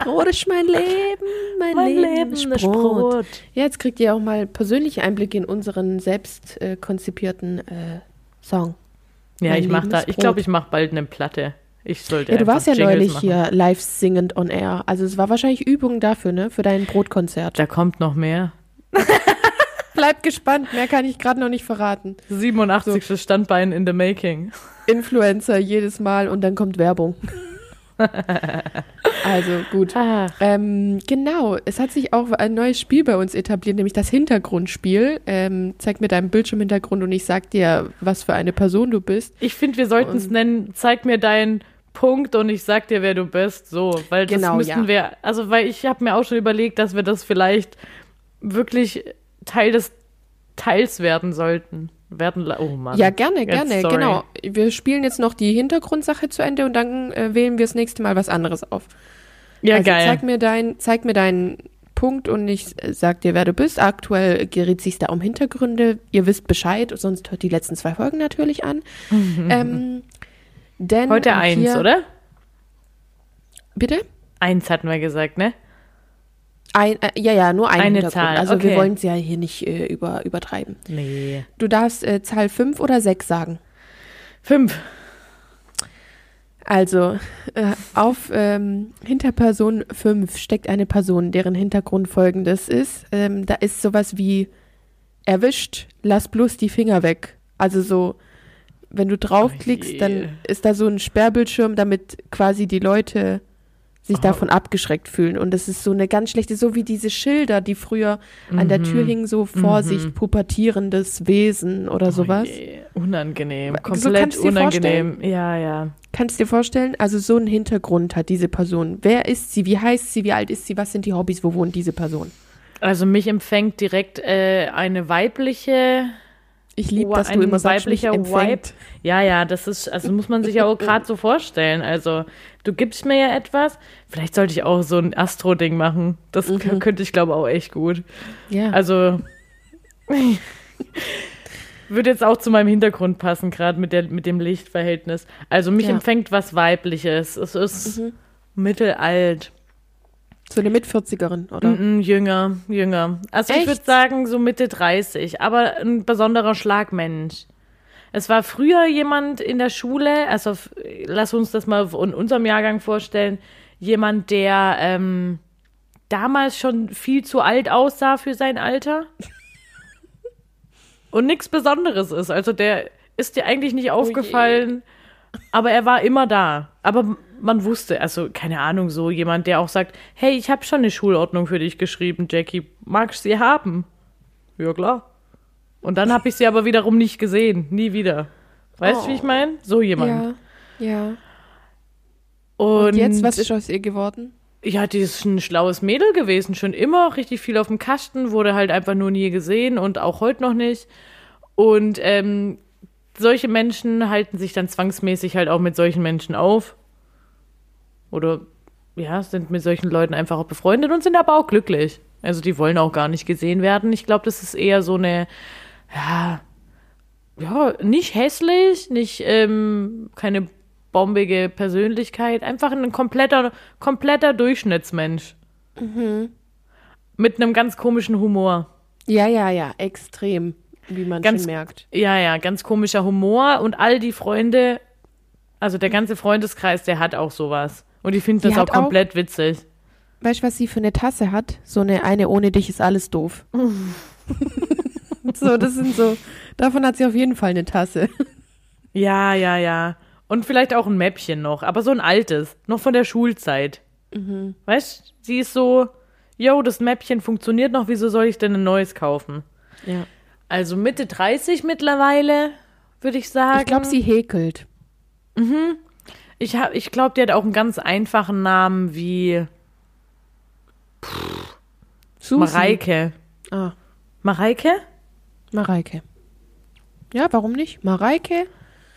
S1: Brot ist mein Leben. Mein,
S2: Mein
S1: Leben,
S2: Leben
S1: ist,
S2: ist
S1: Brot.
S2: Brot.
S1: Ja, jetzt kriegt ihr auch mal persönliche Einblicke in unseren selbst äh, konzipierten äh, Song.
S2: Ja,
S1: Mein
S2: ich mach
S1: Leben
S2: da, ich glaube, ich mache bald eine Platte. Ich sollte
S1: Ja, du warst ja
S2: Jingles
S1: neulich
S2: machen.
S1: hier live singend on air. Also es war wahrscheinlich Übung dafür, ne? Für dein Brotkonzert.
S2: Da kommt noch mehr.
S1: Bleib gespannt, mehr kann ich gerade noch nicht verraten.
S2: 87. Standbein in the making.
S1: Influencer jedes Mal und dann kommt Werbung. also gut.
S2: Ah,
S1: Ähm, genau, es hat sich auch ein neues Spiel bei uns etabliert, nämlich das Hintergrundspiel. Ähm, zeig mir deinen Bildschirmhintergrund und ich sag dir, was für eine Person du bist.
S2: ich finde, wir sollten es nennen, zeig mir deinen Punkt und ich sag dir, wer du bist. So, weil das
S1: Genau,
S2: müssten
S1: ja.
S2: wir, also weil ich habe mir auch schon überlegt, dass wir das vielleicht wirklich Teil des Teils werden sollten. Werden, oh Mann.
S1: Ja, gerne, gerne,
S2: sorry.
S1: genau. Wir spielen jetzt noch die Hintergrundsache zu Ende und dann äh, wählen wir das nächste Mal was anderes auf.
S2: Ja,
S1: also
S2: geil.
S1: Zeig mir, dein, zeig mir deinen Punkt und ich äh, sag dir, wer du bist. Aktuell gerät sich da um Hintergründe. Ihr wisst Bescheid, sonst hört die letzten zwei Folgen natürlich an. ähm, denn
S2: Heute eins, oder?
S1: Bitte?
S2: Eins hatten wir gesagt, ne?
S1: Ein, äh, ja, ja, nur ein
S2: Eine. Zahl,
S1: Also wir
S2: okay.
S1: wollen es ja hier nicht äh, über, übertreiben.
S2: Nee.
S1: Du darfst äh, Zahl 5 oder 6 sagen.
S2: Fünf.
S1: Also, äh, auf ähm, Hinterperson 5 steckt eine Person, deren Hintergrund folgendes ist. Ähm, da ist sowas wie erwischt, lass bloß die Finger weg. Also so, wenn du draufklickst,
S2: Oh
S1: dann ist da so ein Sperrbildschirm, damit quasi die Leute sich
S2: Oh.
S1: davon abgeschreckt fühlen. Und das ist so eine ganz schlechte, so wie diese Schilder, die früher an der
S2: Mhm.
S1: Tür hingen, so Vorsicht, pubertierendes Wesen oder sowas.
S2: Oh je, unangenehm.
S1: So
S2: Komplett
S1: dir
S2: unangenehm. Ja, ja.
S1: Kannst du dir vorstellen? Also so einen Hintergrund hat diese Person. Wer ist sie? Wie heißt sie? Wie alt ist sie? Was sind die Hobbys? Wo wohnt diese Person?
S2: Also mich empfängt direkt äh, eine weibliche.
S1: Ich liebe,
S2: Wa-
S1: dass du
S2: ein
S1: immer sagst, mich
S2: weiblicher
S1: empfängt.
S2: Ja, ja, das ist, also muss man sich ja auch gerade so vorstellen. Also, du gibst mir ja etwas. Vielleicht sollte ich auch so ein Astro-Ding machen. Das
S1: Mhm.
S2: könnte ich, glaube auch echt gut.
S1: Ja.
S2: Also. Würde jetzt auch zu meinem Hintergrund passen, gerade mit, der- mit dem Lichtverhältnis. Also mich
S1: Ja.
S2: empfängt was Weibliches. Es ist
S1: Mhm.
S2: mittelalt.
S1: So eine Mitvierzigerin, oder?
S2: Mm, jünger, jünger. Also ich
S1: Echt?
S2: würde sagen so Mitte 30, aber ein besonderer Schlagmensch. Es war früher jemand in der Schule, also lass uns das mal in unserem Jahrgang vorstellen, jemand, der ähm, damals schon viel zu alt aussah für sein Alter und nichts Besonderes ist. Also der ist dir eigentlich nicht aufgefallen, aber er war immer da. Aber man wusste, also keine Ahnung, so jemand, der auch sagt, hey, ich habe schon eine Schulordnung für dich geschrieben, Jackie, magst du sie haben? Ja, klar. Und dann habe ich sie aber wiederum nicht gesehen, nie wieder. Weißt du, wie ich meine? So jemand.
S1: Ja. Ja.
S2: Und,
S1: Und jetzt, was ist aus ihr geworden?
S2: Ja, die ist ein schlaues Mädel gewesen, schon immer, richtig viel auf dem Kasten, wurde halt einfach nur nie gesehen und auch heute noch nicht. Und ähm, solche Menschen halten sich dann zwangsmäßig halt auch mit solchen Menschen auf. Oder ja, sind mit solchen Leuten einfach auch befreundet und sind aber auch glücklich. Also die wollen auch gar nicht gesehen werden. Ich glaube, das ist eher so eine, ja, ja, nicht hässlich, nicht ähm, keine bombige Persönlichkeit, einfach ein kompletter, kompletter Durchschnittsmensch.
S1: Mhm.
S2: Mit einem ganz komischen Humor.
S1: Ja, ja, ja, extrem, wie man
S2: Ganz-
S1: schon merkt.
S2: Ja, ja, ganz komischer Humor und all die Freunde, also der ganze Freundeskreis, der hat auch sowas. Und ich finde das auch
S1: hat auch-
S2: komplett witzig.
S1: Weißt du, was sie für eine Tasse hat? So eine eine ohne dich ist alles doof. so, das sind so, davon hat sie auf jeden Fall eine Tasse.
S2: Ja, ja, ja. Und vielleicht auch ein Mäppchen noch, aber so ein altes, noch von der Schulzeit.
S1: Mhm.
S2: Weißt, sie ist so, yo, das Mäppchen funktioniert noch, wieso soll ich denn ein neues kaufen?
S1: Ja.
S2: Also Mitte 30 mittlerweile, würde ich sagen.
S1: Ich glaube, sie häkelt.
S2: Ich, hab- ich glaube, die hat auch einen ganz einfachen Namen wie
S1: Susi.
S2: Mareike.
S1: Ah,
S2: Mareike?
S1: Mareike. Ja, warum nicht? Mareike?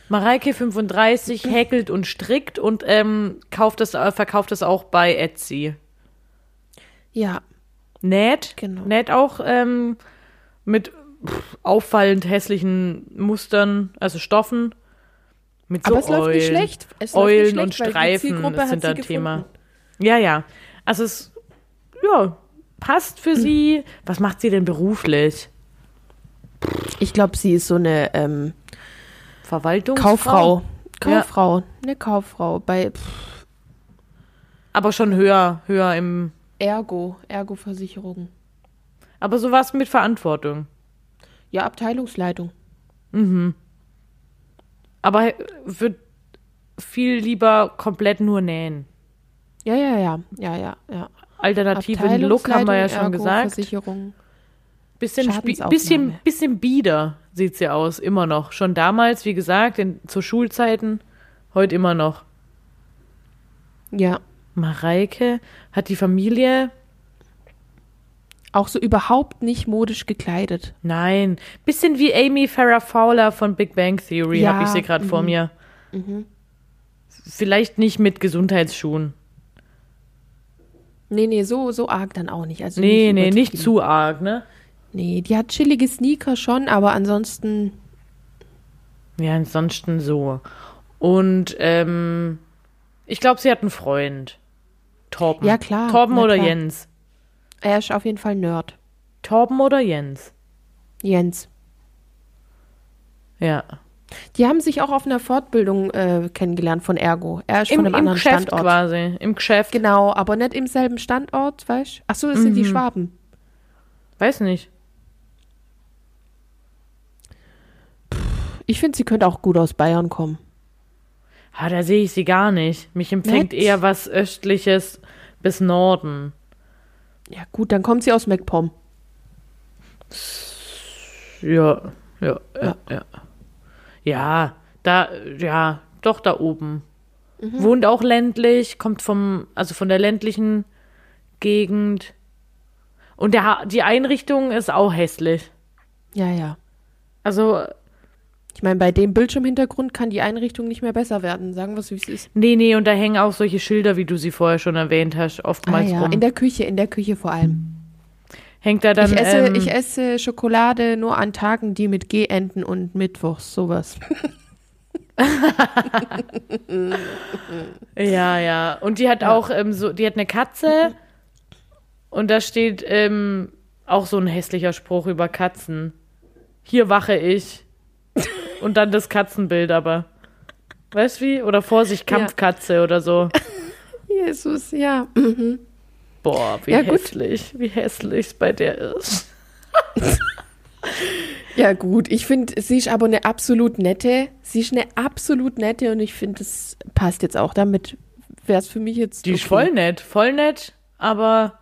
S2: Mareike 35 häkelt und strickt und ähm, kauft das, äh, verkauft das auch bei Etsy.
S1: Ja,
S2: Näht,
S1: Genau.
S2: näht auch ähm, mit pff, auffallend hässlichen Mustern, also Stoffen. Mit so
S1: aber es läuft nicht
S2: Eulen.
S1: schlecht. Es läuft
S2: Eulen
S1: nicht schlecht,
S2: und
S1: weil die
S2: Streifen sind da
S1: gefunden.
S2: Thema. Ja, ja. Also es, ja, passt für sie. Was macht sie denn beruflich?
S1: Ich glaube, sie ist so eine ähm,
S2: Verwaltungsfrau?
S1: Kauffrau.
S2: Ja.
S1: Kauffrau. Eine Kauffrau. Bei pff,
S2: Aber schon höher, höher im,
S1: Ergo. Ergo-Versicherung.
S2: aber sowas mit Verantwortung.
S1: Ja, Abteilungsleitung.
S2: Aber wird viel lieber komplett nur nähen.
S1: Ja, ja, ja. Ja, ja, ja.
S2: Alternativen Look haben wir ja schon
S1: Ergo,
S2: gesagt.
S1: Versicherung.
S2: Bisschen, bisschen, bisschen bieder sieht sie aus, immer noch. Schon damals, wie gesagt, in, zu Schulzeiten, heute immer noch.
S1: Ja.
S2: Mareike hat die Familie,
S1: Auch so überhaupt nicht modisch gekleidet.
S2: nein, bisschen wie Amy Farrah Fowler von Big Bang Theory,
S1: Ja,
S2: habe ich sie gerade vor
S1: mhm.
S2: mir. Vielleicht nicht mit Gesundheitsschuhen.
S1: Nee, nee, so, so arg dann auch nicht. Also
S2: Nee, nee, nicht zu arg, ne?
S1: Nee, die hat chillige Sneaker schon, aber ansonsten,
S2: Ja, ansonsten so. Und ähm, ich glaube, sie hat einen Freund. Torben.
S1: Ja, klar,
S2: Torben oder
S1: klar.
S2: Jens?
S1: Er ist auf jeden Fall Nerd.
S2: Torben oder Jens?
S1: Jens.
S2: Ja.
S1: Die haben sich auch auf einer Fortbildung äh, kennengelernt von Ergo. Er ist
S2: Im,
S1: von einem
S2: im
S1: anderen
S2: Geschäft
S1: Standort.
S2: quasi. Im Geschäft.
S1: Genau, aber nicht im selben Standort, weißt du? Ach so, das sind die
S2: Mhm.
S1: Schwaben.
S2: Weiß nicht.
S1: Ich finde, sie könnte auch gut aus Bayern kommen.
S2: Ah, da sehe ich sie gar nicht. Mich empfängt
S1: Nett.
S2: eher was Östliches bis Norden.
S1: Ja, gut, dann kommt sie aus MacPom.
S2: Ja, ja, ja,
S1: Ja.
S2: ja. Da, ja, doch da oben. Wohnt auch ländlich, kommt vom, also von der ländlichen Gegend. Und der, die Einrichtung ist auch hässlich.
S1: Ja, ja.
S2: Also,
S1: Ich meine, bei dem Bildschirmhintergrund kann die Einrichtung nicht mehr besser werden. Sagen wir es, wie es ist.
S2: nee, nee, und da hängen auch solche Schilder, wie du sie vorher schon erwähnt hast,
S1: Ah
S2: oftmals
S1: ja,
S2: rum.
S1: in der Küche, in der Küche vor allem.
S2: Hängt da dann,
S1: ich, esse,
S2: ähm,
S1: ich esse Schokolade nur an Tagen, die mit G enden und Mittwochs, sowas.
S2: Ja, ja. Und die hat auch ähm, so, die hat eine Katze und da steht ähm, auch so ein hässlicher Spruch über Katzen. Hier wache ich. Und dann das Katzenbild aber. Weißt du wie? Oder Vorsicht,
S1: Ja.
S2: Kampfkatze oder so.
S1: Jesus, ja.
S2: Boah, wie
S1: Ja,
S2: hässlich, wie hässlich es bei der ist.
S1: Ja, gut. Ich finde, sie ist aber eine absolut nette. Sie ist eine absolut nette und ich finde, das passt jetzt auch. Damit wäre es für mich jetzt.
S2: Die ist
S1: okay.
S2: voll nett, voll nett, aber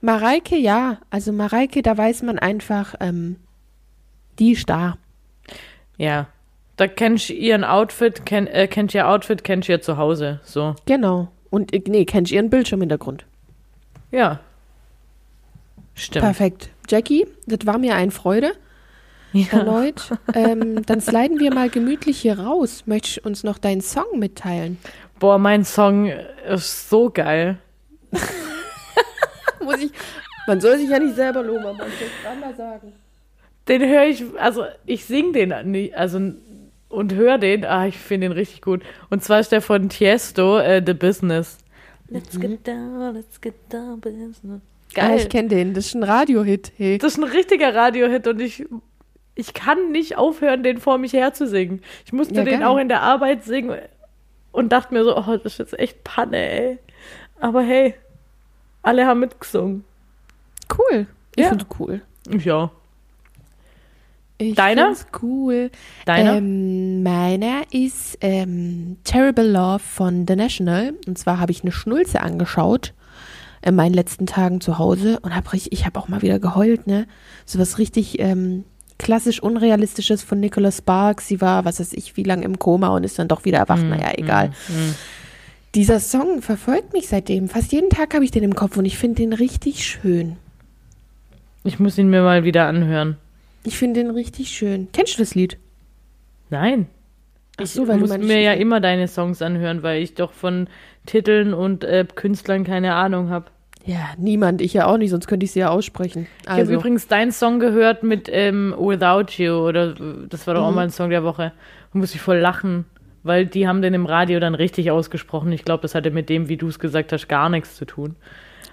S1: Mareike, ja. Also Mareike, da weiß man einfach, ähm, die ist da.
S2: Ja. Da kennst du ihren Outfit, kenn, äh, kennt ihr Outfit, kennt ihr zu Hause. So.
S1: Genau. Und äh, nee, kennst ihren Bildschirmhintergrund.
S2: Ja. Stimmt.
S1: Perfekt. Jackie, das war mir eine Freude.
S2: Ja.
S1: Erneut. ähm, dann sliden wir mal gemütlich hier raus. Möchtest du uns noch deinen Song mitteilen?
S2: Boah, mein Song ist so geil.
S1: Muss ich, man soll sich ja nicht selber loben, aber man soll es mal sagen.
S2: Den höre ich, also ich sing den nicht, also und höre den, ah, ich finde den richtig gut. Und zwar ist der von Tiesto, äh, The Business. Let's get down, let's get down,
S1: business. Geil. Ah, ich kenne den, das ist ein Radiohit. Hey.
S2: Das ist ein richtiger Radiohit und ich, ich kann nicht aufhören, den vor mich her zu singen. Ich musste ja, den auch in der Arbeit singen und dachte mir so, oh, das ist jetzt echt Panne, ey. Aber hey, alle haben mitgesungen.
S1: Cool. Ich ja. finde cool.
S2: Ja.
S1: Ich Deiner? cool.
S2: Deiner?
S1: Ähm, meiner ist ähm, Terrible Love von The National. Und zwar habe ich eine Schnulze angeschaut in meinen letzten Tagen zu Hause und habe richtig, ich habe auch mal wieder geheult, ne? So was richtig ähm, klassisch unrealistisches von Nicholas Sparks. Sie war, was weiß ich, wie lange im Koma und ist dann doch wieder erwacht. Mm, naja, egal. Mm, mm. Dieser Song verfolgt mich seitdem. Fast jeden Tag habe ich den im Kopf und ich finde den richtig schön.
S2: Ich muss ihn mir mal wieder anhören.
S1: Ich finde den richtig schön. Kennst du das Lied?
S2: Nein. Ach so, weil ich muss mir ja immer deine Songs anhören, weil ich doch von Titeln und äh, Künstlern keine Ahnung habe.
S1: Ja, niemand, ich ja auch nicht, sonst könnte ich sie ja aussprechen.
S2: Also. Ich habe übrigens deinen Song gehört mit ähm, Without You, oder das war doch mhm. auch mal ein Song der Woche. Da muss ich voll lachen, weil die haben den im Radio dann richtig ausgesprochen. Ich glaube, das hatte mit dem, wie du es gesagt hast, gar nichts zu tun.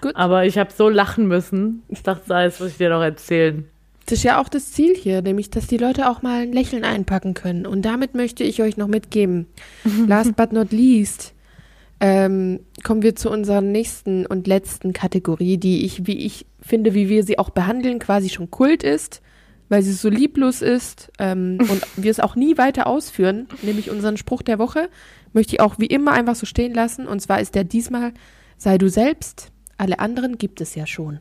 S2: Gut. Aber ich habe so lachen müssen. Ich dachte, das muss ich dir noch erzählen.
S1: Das ist ja auch das Ziel hier, nämlich, dass die Leute auch mal ein Lächeln einpacken können. Und damit möchte ich euch noch mitgeben. Last but not least ähm, kommen wir zu unserer nächsten und letzten Kategorie, die ich, wie ich finde, wie wir sie auch behandeln, quasi schon Kult ist, weil sie so lieblos ist ähm, und wir es auch nie weiter ausführen, nämlich unseren Spruch der Woche, möchte ich auch wie immer einfach so stehen lassen. Und zwar ist der diesmal, sei du selbst, alle anderen gibt es ja schon.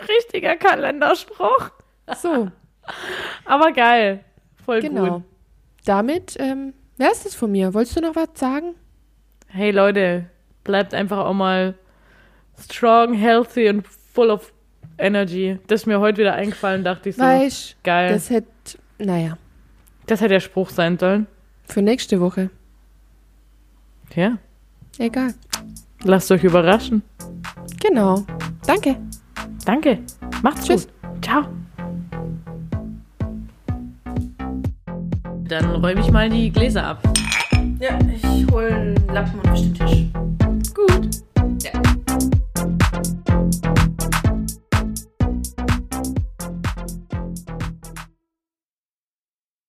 S2: Richtiger Kalenderspruch.
S1: So.
S2: Aber geil. Voll
S1: genau.
S2: gut.
S1: Damit ähm, wäre es das von mir. Wolltest du noch was sagen?
S2: Hey Leute, bleibt einfach auch mal strong, healthy und full of energy. Das ist mir heute wieder eingefallen, dachte ich so.
S1: Weißt, geil. Das hätte, naja.
S2: Das hätte der Spruch sein sollen.
S1: Für nächste Woche.
S2: Ja.
S1: Egal.
S2: Lasst euch überraschen.
S1: Genau. Danke.
S2: Danke. Macht's Tschüss. gut. Ciao. Dann räume ich mal die Gläser ab.
S1: Ja, ich hole einen Lappen und wische den Tisch.
S2: Gut. Ja.